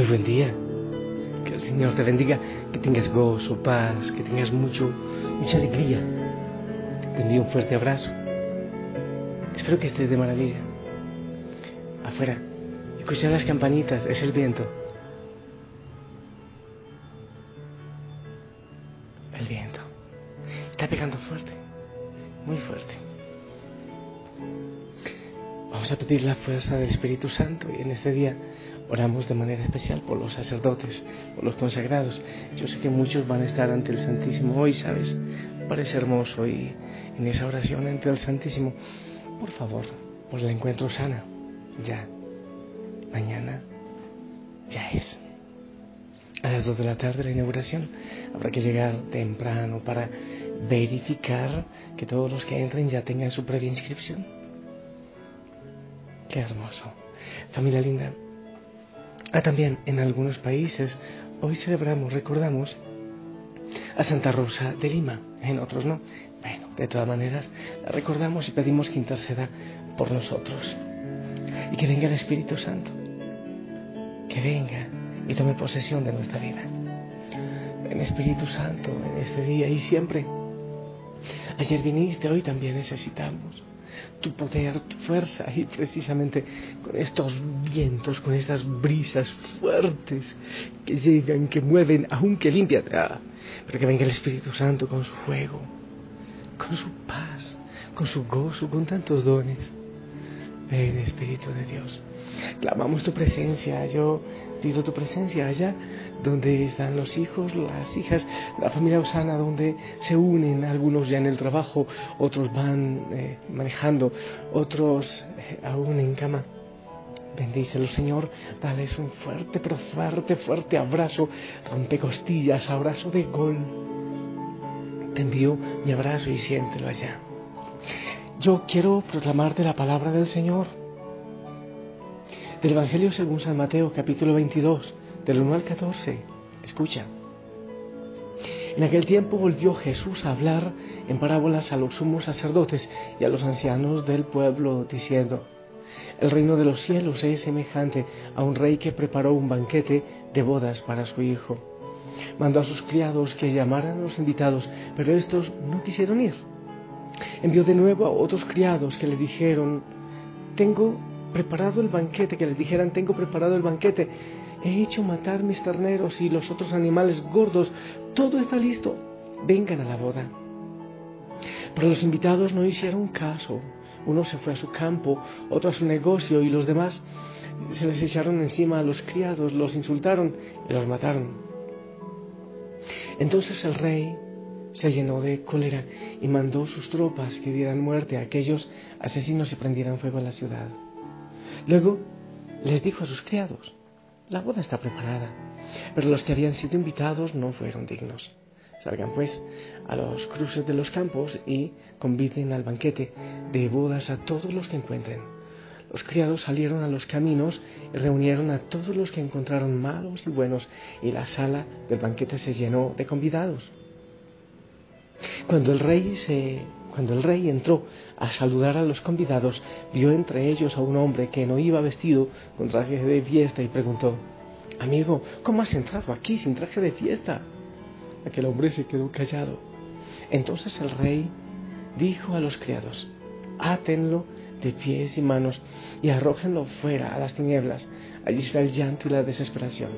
Muy buen día. Que el Señor te bendiga, que tengas gozo, paz, que tengas mucho, mucha alegría. Te envío un fuerte abrazo. Espero que estés de maravilla. Afuera, escucha las campanitas, es el viento. La fuerza del Espíritu Santo y en este día oramos de manera especial por los sacerdotes, por los consagrados. Yo sé que muchos van a estar ante el Santísimo hoy, ¿sabes? Parece hermoso y en esa oración ante el Santísimo, por favor, por el encuentro sana, ya, mañana, ya es. A las dos de la tarde la inauguración habrá que llegar temprano para verificar que todos los que entren ya tengan su previa inscripción. Qué hermoso. Familia linda. Ah, también en algunos países hoy celebramos, recordamos a Santa Rosa de Lima, en otros no. Bueno, de todas maneras, la recordamos y pedimos que interceda por nosotros. Y que venga el Espíritu Santo. Que venga y tome posesión de nuestra vida. En Espíritu Santo, en este día y siempre. Ayer viniste, hoy también necesitamos tu poder, tu fuerza y precisamente con estos vientos, con estas brisas fuertes que llegan, que mueven, aunque limpian, ah, pero que venga el Espíritu Santo con su fuego, con su paz, con su gozo, con tantos dones. Ven Espíritu de Dios, clamamos tu presencia, yo pido tu presencia allá donde están los hijos, las hijas, la familia Osana, donde se unen algunos ya en el trabajo, otros van eh, manejando, otros eh, aún en cama. Bendícelo, Señor, dales un fuerte, pero fuerte, fuerte abrazo, rompe costillas, abrazo de gol. Te envío mi abrazo y siéntelo allá. Yo quiero proclamarte la palabra del Señor. Del Evangelio según San Mateo, capítulo 22 del 1 al 14. Escucha. En aquel tiempo volvió Jesús a hablar en parábolas a los sumos sacerdotes y a los ancianos del pueblo, diciendo, El reino de los cielos es semejante a un rey que preparó un banquete de bodas para su hijo. Mandó a sus criados que llamaran a los invitados, pero estos no quisieron ir. Envió de nuevo a otros criados que le dijeron, Tengo preparado el banquete, que les dijeran, Tengo preparado el banquete he hecho matar mis terneros y los otros animales gordos, todo está listo, vengan a la boda. Pero los invitados no hicieron caso. Uno se fue a su campo, otro a su negocio y los demás se les echaron encima a los criados, los insultaron y los mataron. Entonces el rey se llenó de cólera y mandó sus tropas que dieran muerte a aquellos asesinos y prendieran fuego a la ciudad. Luego les dijo a sus criados, la boda está preparada, pero los que habían sido invitados no fueron dignos. Salgan pues a los cruces de los campos y conviden al banquete de bodas a todos los que encuentren. Los criados salieron a los caminos y reunieron a todos los que encontraron malos y buenos, y la sala del banquete se llenó de convidados. Cuando el rey entró a saludar a los convidados, vio entre ellos a un hombre que no iba vestido con traje de fiesta y preguntó, Amigo, ¿cómo has entrado aquí sin traje de fiesta? Aquel hombre se quedó callado. Entonces el rey dijo a los criados, átenlo de pies y manos y arrójenlo fuera a las tinieblas. Allí será el llanto y la desesperación,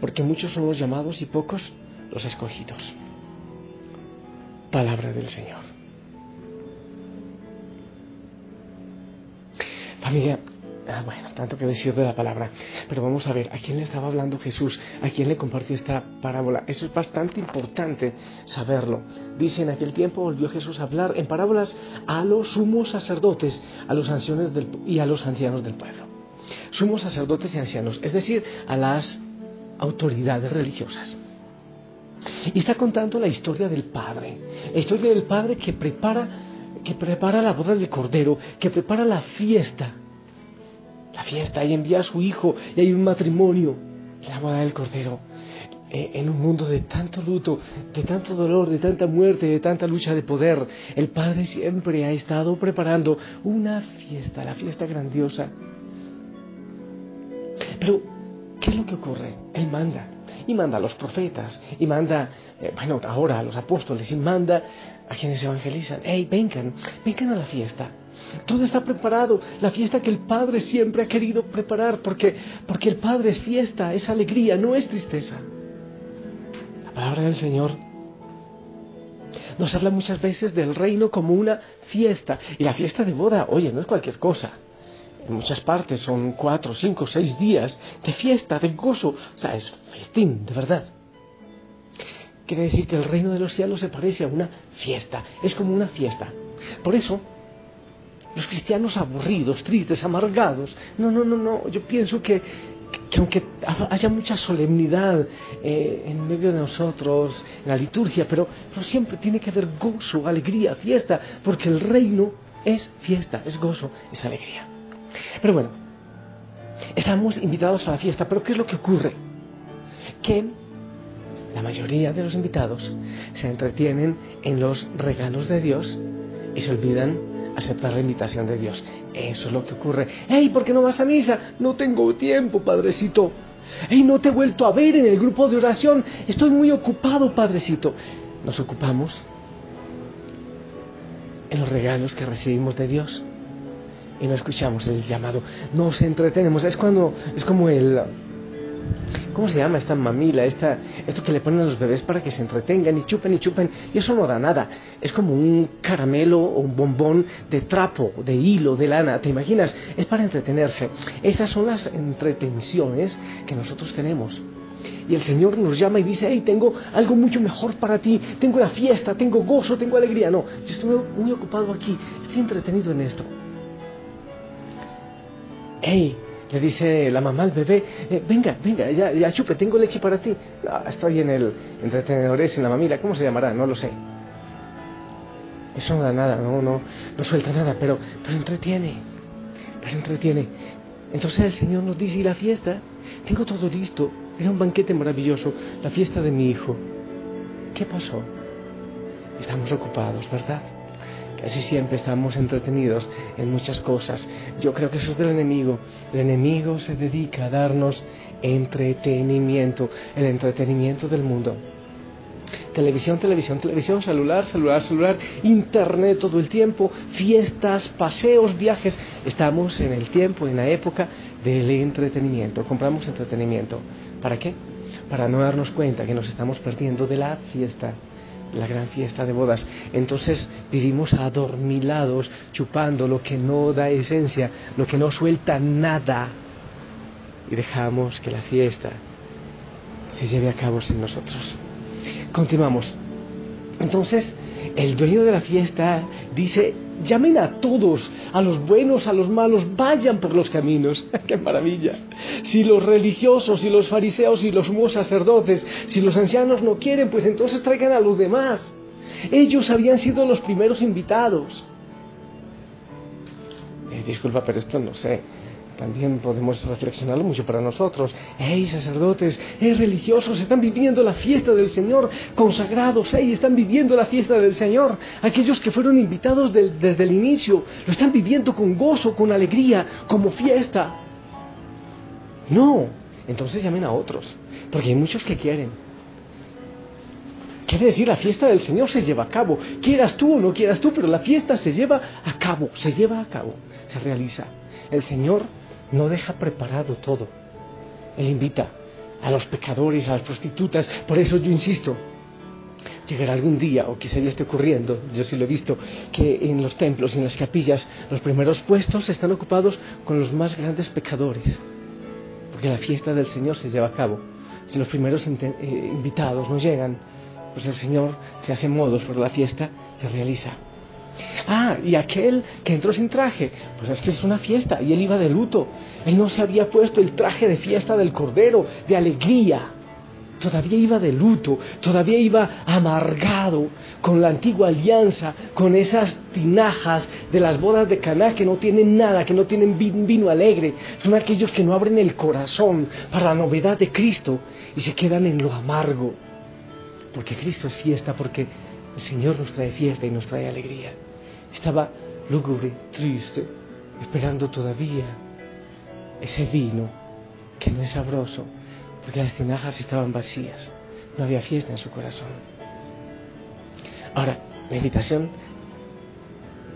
porque muchos son los llamados y pocos los escogidos. Palabra del Señor. Familia, Ah, bueno, tanto que decir de la palabra. Pero vamos a ver, ¿a quién le estaba hablando Jesús? ¿A quién le compartió esta parábola? Eso es bastante importante saberlo. Dice, en aquel tiempo volvió Jesús a hablar en parábolas a los sumos sacerdotes a los ancianos del, y a los ancianos del pueblo. Sumos sacerdotes y ancianos, es decir, a las autoridades religiosas. Y está contando la historia del Padre, la historia del Padre que prepara, que prepara la boda del Cordero, que prepara la fiesta la fiesta y envía a su hijo y hay un matrimonio, la boda del Cordero. Eh, en un mundo de tanto luto, de tanto dolor, de tanta muerte, de tanta lucha de poder, el Padre siempre ha estado preparando una fiesta, la fiesta grandiosa. Pero, ¿qué es lo que ocurre? Él manda, y manda a los profetas, y manda, eh, bueno, ahora a los apóstoles, y manda a quienes evangelizan. ¡Hey, vengan, vengan a la fiesta! Todo está preparado, la fiesta que el Padre siempre ha querido preparar, porque, porque el Padre es fiesta, es alegría, no es tristeza. La palabra del Señor nos habla muchas veces del reino como una fiesta. Y la fiesta de boda, oye, no es cualquier cosa. En muchas partes son cuatro, cinco, seis días de fiesta, de gozo. O sea, es festín, de verdad. Quiere decir que el reino de los cielos se parece a una fiesta. Es como una fiesta. Por eso, los cristianos aburridos, tristes, amargados. No, no, no, no. Yo pienso que, aunque haya mucha solemnidad eh, en medio de nosotros, en la liturgia, pero, siempre tiene que haber gozo, alegría, fiesta, porque el reino es fiesta, es gozo, es alegría. Pero bueno, estamos invitados a la fiesta, pero ¿qué es lo que ocurre? Que la mayoría de los invitados se entretienen en los regalos de Dios y se olvidan aceptar la invitación de Dios. Eso es lo que ocurre. ¡Ey, ¿por qué no vas a misa? No tengo tiempo, Padrecito. ¡Ey, no te he vuelto a ver en el grupo de oración! Estoy muy ocupado, Padrecito. Nos ocupamos en los regalos que recibimos de Dios y no escuchamos el llamado. Nos entretenemos. Es cuando es como el ¿Cómo se llama esta mamila? Esta, esto que le ponen a los bebés para que se entretengan y chupen y chupen. Y eso no da nada. Es como un caramelo o un bombón de trapo, de hilo, de lana. ¿Te imaginas? Es para entretenerse. Estas son las entretenciones que nosotros tenemos. Y el Señor nos llama y dice, hey, tengo algo mucho mejor para ti, tengo la fiesta, tengo gozo, tengo alegría. No, yo estoy muy ocupado aquí, estoy entretenido en esto. Hey, le dice la mamá al bebé, eh, venga, venga, ya, ya chupe, tengo leche para ti. Ah, estoy en el entretenedores, en la mamila, ¿cómo se llamará? No lo sé. Eso no da nada, no, no, no suelta nada, pero, pero entretiene, pero entretiene. Entonces el Señor nos dice, ¿y la fiesta? Tengo todo listo, era un banquete maravilloso, la fiesta de mi hijo. ¿Qué pasó? Estamos ocupados, ¿verdad? Casi siempre estamos entretenidos en muchas cosas. Yo creo que eso es del enemigo. El enemigo se dedica a darnos entretenimiento, el entretenimiento del mundo. Televisión, televisión, televisión, celular, celular, celular, internet todo el tiempo, fiestas, paseos, viajes. Estamos en el tiempo, en la época del entretenimiento. Compramos entretenimiento. ¿Para qué? Para no darnos cuenta que nos estamos perdiendo de la fiesta la gran fiesta de bodas. Entonces vivimos adormilados, chupando lo que no da esencia, lo que no suelta nada. Y dejamos que la fiesta se lleve a cabo sin nosotros. Continuamos. Entonces, el dueño de la fiesta dice, llamen a todos, a los buenos, a los malos, vayan por los caminos. ¡Qué maravilla! Si los religiosos, si los fariseos, y los sumos sacerdotes, si los ancianos no quieren, pues entonces traigan a los demás. Ellos habían sido los primeros invitados. Eh, disculpa, pero esto no sé también podemos reflexionarlo mucho para nosotros. ¡Ey, sacerdotes! ¡Ey, religiosos! Están viviendo la fiesta del Señor. Consagrados, ¡ey! Están viviendo la fiesta del Señor. Aquellos que fueron invitados desde el inicio, lo están viviendo con gozo, con alegría, como fiesta. No, entonces llamen a otros, porque hay muchos que quieren. Quiere decir, la fiesta del Señor se lleva a cabo. Quieras tú o no quieras tú, pero la fiesta se lleva a cabo, se lleva a cabo, se realiza. El Señor no deja preparado todo. Él invita a los pecadores, a las prostitutas. Por eso yo insisto, llegará algún día, o quizá ya esté ocurriendo, yo sí lo he visto, que en los templos y en las capillas los primeros puestos están ocupados con los más grandes pecadores. Porque la fiesta del Señor se lleva a cabo. Si los primeros eh, invitados no llegan, pues el Señor se hace modos, pero la fiesta se realiza. Ah, y aquel que entró sin traje, pues es que es una fiesta y él iba de luto. Él no se había puesto el traje de fiesta del Cordero, de alegría. Todavía iba de luto, todavía iba amargado con la antigua alianza, con esas tinajas de las bodas de Caná que no tienen nada, que no tienen vino alegre. Son aquellos que no abren el corazón para la novedad de Cristo y se quedan en lo amargo porque Cristo es fiesta, porque el Señor nos trae fiesta y nos trae alegría. Estaba lúgubre, triste, esperando todavía ese vino que no es sabroso, porque las tinajas estaban vacías, no había fiesta en su corazón. Ahora, la invitación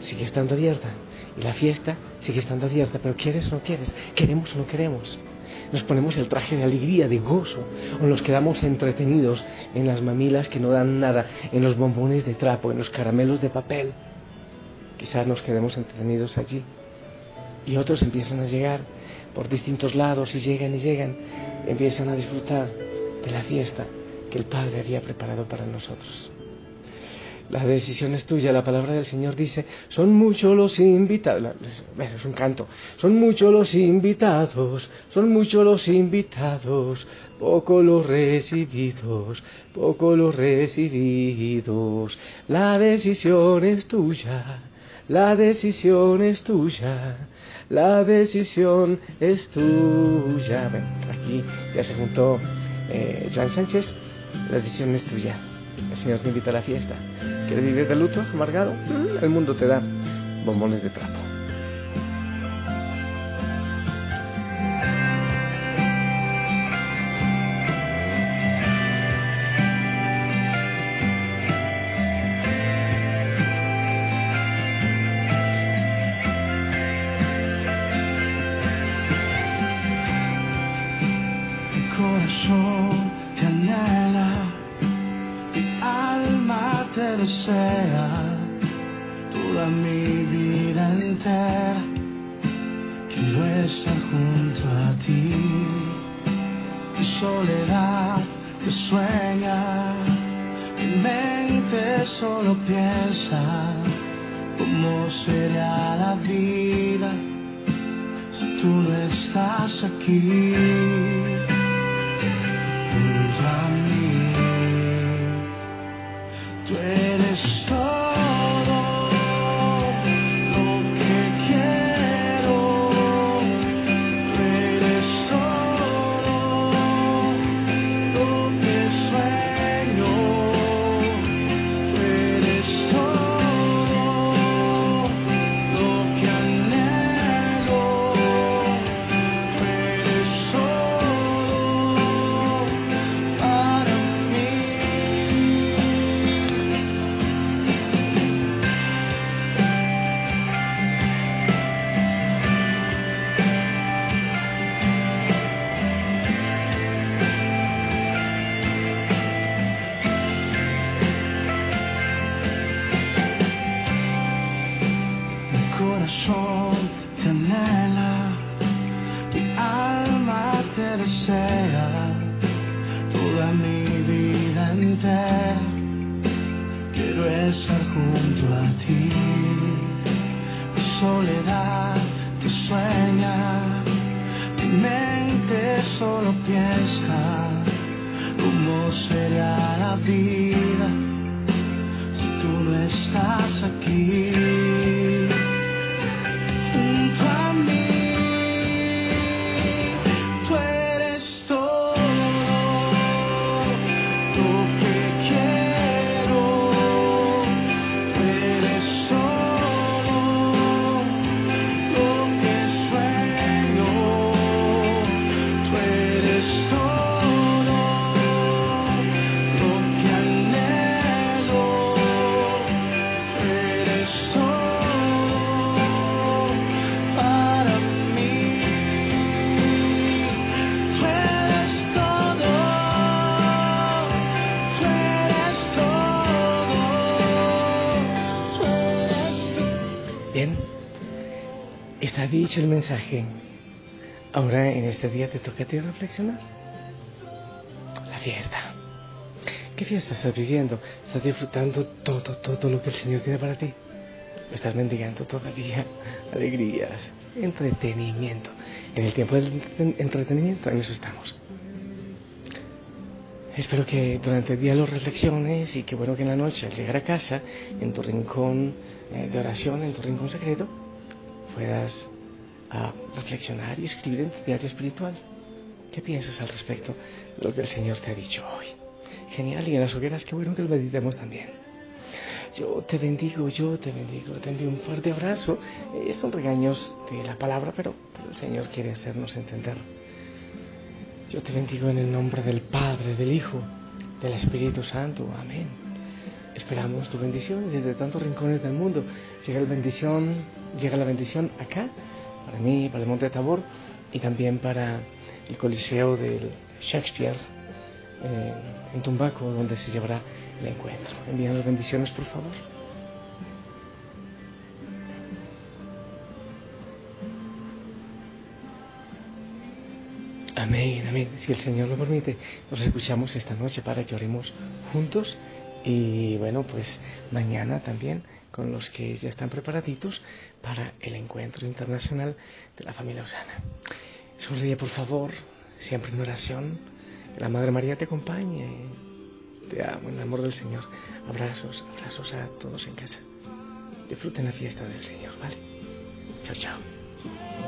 sigue estando abierta y la fiesta sigue estando abierta, pero quieres o no quieres, queremos o no queremos nos ponemos el traje de alegría, de gozo, o nos quedamos entretenidos en las mamilas que no dan nada, en los bombones de trapo, en los caramelos de papel. Quizás nos quedemos entretenidos allí. Y otros empiezan a llegar por distintos lados y llegan y llegan, empiezan a disfrutar de la fiesta que el Padre había preparado para nosotros. La decisión es tuya, la palabra del Señor dice, son muchos los invitados, es un canto, son muchos los invitados, son muchos los invitados, poco los recibidos, poco los recibidos, la decisión es tuya, la decisión es tuya, la decisión es tuya. aquí ya se juntó eh, Joan Sánchez, la decisión es tuya. El Señor te invita a la fiesta. ¿Quieres vivir de luto, amargado? El mundo te da bombones de trapo. του λες θα σ' de estar junto a ti. Mi soledad te sueña, mi mente solo piensa cómo será la vida si tú no estás aquí. Dicho el mensaje. Ahora en este día te toca a ti reflexionar. La fiesta. ¿Qué fiesta estás viviendo? ¿Estás disfrutando todo, todo lo que el Señor tiene para ti? ¿O estás mendigando todavía alegrías, entretenimiento? En el tiempo del entretenimiento, en eso estamos. Espero que durante el día lo reflexiones y que bueno que en la noche al llegar a casa, en tu rincón eh, de oración, en tu rincón secreto, puedas a reflexionar y escribir en tu diario espiritual. ¿Qué piensas al respecto de lo que el Señor te ha dicho hoy? Genial, y en las hogueras, qué bueno que lo meditemos también. Yo te bendigo, yo te bendigo, te envío un fuerte abrazo. Eh, son regaños de la palabra, pero, el Señor quiere hacernos entender. Yo te bendigo en el nombre del Padre, del Hijo, del Espíritu Santo. Amén. Esperamos tu bendición desde tantos rincones del mundo. Llega la bendición, llega la bendición acá para mí, para el Monte Tabor y también para el Coliseo del Shakespeare eh, en Tumbaco, donde se llevará el encuentro. Envían bendiciones, por favor. Amén, amén. Si el Señor lo permite, nos escuchamos esta noche para que oremos juntos y bueno, pues mañana también con los que ya están preparaditos para el encuentro internacional de la familia Osana. Sonríe, por favor, siempre en oración. La Madre María te acompañe. Te amo en el amor del Señor. Abrazos, abrazos a todos en casa. Disfruten la fiesta del Señor, ¿vale? Chao, chao.